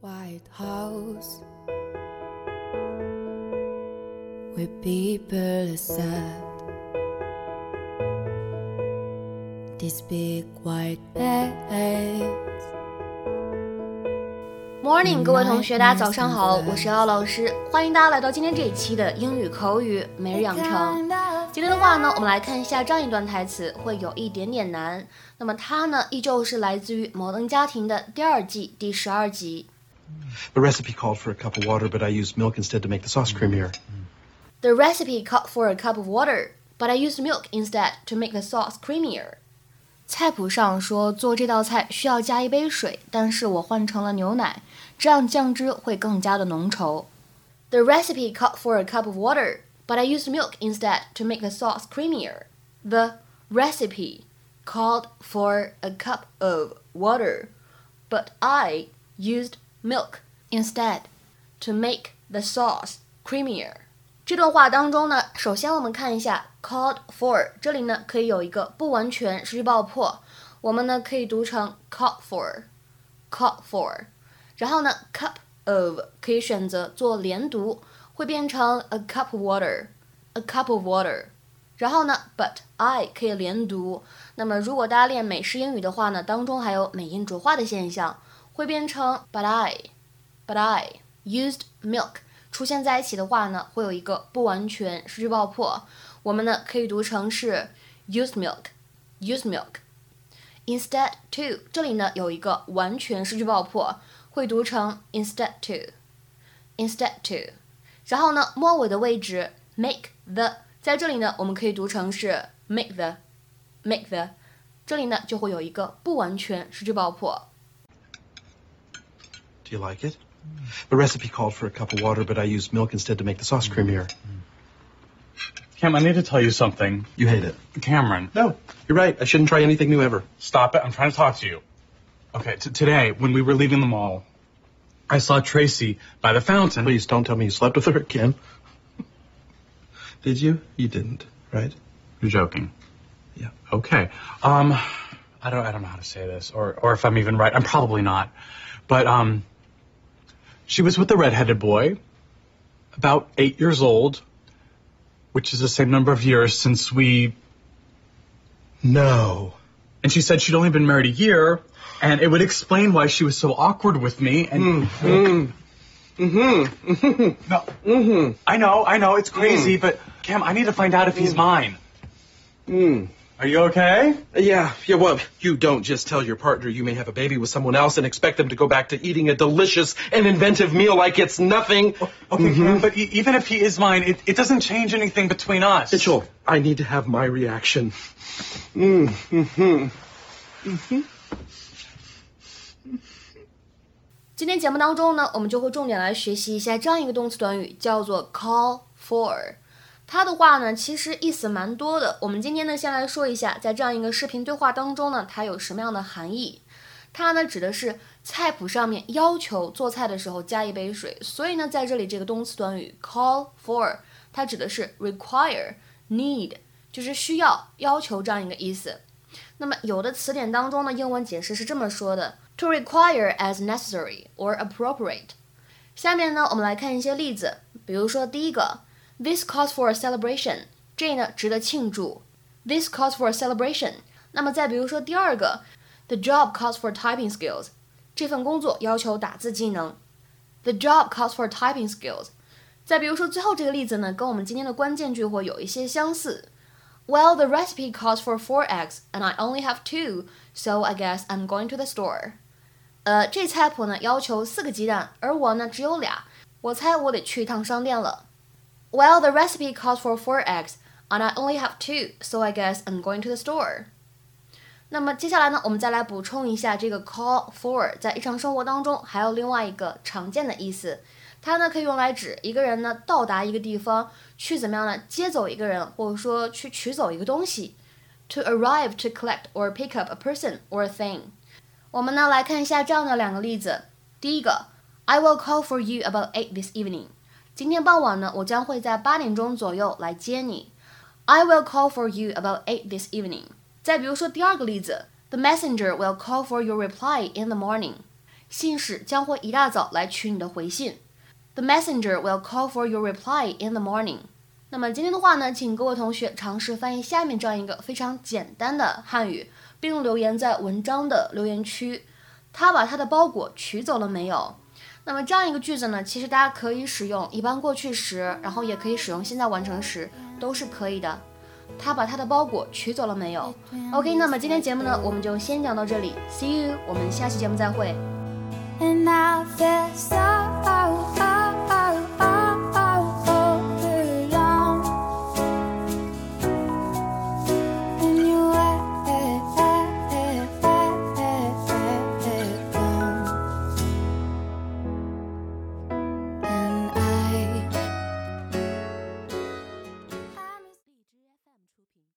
White House where people are sad. These big white beds. Morning，各位同学，大家早上好，我是姚老师，欢迎大家来到今天这一期的英语口语每日养成。今天的话呢，我们来看一下这样一段台词，会有一点点难。那么它呢，依旧是来自于《摩登家庭》的第二季第十二集。The recipe called for a cup of water, but I used milk instead to make the sauce creamier. The recipe called for a cup of water, but I used milk instead to make the sauce creamier. 菜谱上说做这道菜需要加一杯水，但是我换成了牛奶，这样酱汁会更加的浓稠。The recipe called for a cup of water, but I used milk instead to make the sauce creamier. The recipe called for a cup of water, but I used milk instead to make the sauce creamier. 这段话当中呢，首先我们看一下 called for，这里呢可以有一个不完全失去爆破，我们呢可以读成 called for，called for，然后呢 cup of 可以选择做连读，会变成 a cup of water，a cup of water，然后呢 but I 可以连读，那么如果大家练美式英语的话呢，当中还有美音浊化的现象，会变成 but I，but I used milk。出现在一起的话呢，会有一个不完全失去爆破。我们呢可以读成是 used milk，used milk。Instead to 这里呢有一个完全失去爆破，会读成 instead to，instead to。然后呢末尾的位置 make the 在这里呢我们可以读成是 make the，make the。这里呢就会有一个不完全失去爆破。Do you like it? The recipe called for a cup of water, but I used milk instead to make the sauce creamier. Cam, I need to tell you something. You hate it. Cameron, No, you're right. I shouldn't try anything new ever. stop it. I'm trying to talk to you. Okay, t- today, when we were leaving the mall, I saw Tracy by the fountain. Please don't tell me you slept with her again. Did you? You didn't, right? You're joking. Yeah. Okay. Um, I don't, I don't know how to say this, or, or if I'm even right. I'm probably not. But, um, she was with a redheaded boy, about eight years old, which is the same number of years since we No. and she said she'd only been married a year, and it would explain why she was so awkward with me. And Mm-hmm. no, Mm-hmm. I know, I know, it's crazy, but Cam, I need to find out if he's mine. Mm. Are you okay? Yeah, yeah, well, you don't just tell your partner you may have a baby with someone else and expect them to go back to eating a delicious and inventive meal like it's nothing. Okay, Cam, but e- even if he is mine, it, it doesn't change anything between us. Mitchell, I need to have my reaction. Mm, mm-hmm. 今天节目当中呢，我们就会重点来学习一下这样一个动词短语，叫做 call for。 它的话呢，其实意思蛮多的。我们今天呢，先来说一下，在这样一个视频对话当中呢，它有什么样的含义。它呢，指的是菜谱上面要求做菜的时候加一杯水。所以呢，在这里这个动词短语 call for，它指的是 require、need，就是需要、要求这样一个意思。那么有的词典当中呢，英文解释是这么说的：to require as necessary or appropriate。下面呢，我们来看一些例子，比如说第一个 ，this calls for a celebration，这呢值得庆祝，this calls for a celebration。那么再比如说第二个，the job calls for typing skills，这份工作要求打字技能，the job calls for typing skills。再比如说最后这个例子呢，跟我们今天的关键句会有一些相似。Well, the recipe calls for four eggs, and I only have two, so I guess I'm going to the store. 呃，这菜谱呢要求四个鸡蛋，而我呢只有俩，我猜我得去一趟商店了。 Well, the recipe calls for four eggs, and I only have two, so I guess I'm going to the store. 那么接下来呢，我们再来补充一下这个 call for 在日常生活当中还有另外一个常见的意思，它呢可以用来指一个人呢到达一个地方，去怎么样呢接走一个人，或者说去取走一个东西。To arrive to collect or pick up a person or a thing。我们呢来看一下这样的两个例子。第一个，I will call for you about eight this evening。 今天傍晚呢，我将会在八点钟左右来接你。I will call for you about eight this evening。再比如说第二个例子，The messenger will call for your reply in the morning。信使将会一大早来取你的回信。The messenger will call for your reply in the morning。那么今天的话呢，请各位同学尝试翻译下面这样一个非常简单的汉语，并留言在文章的留言区。他把他的包裹取走了没有？那么这样一个句子呢，其实大家可以使用一般过去时，然后也可以使用现在完成时，都是可以的。他把他的包裹取走了没有？OK，那么今天节目呢，我们就先讲到这里，See you，我们下期节目再会。And I feel so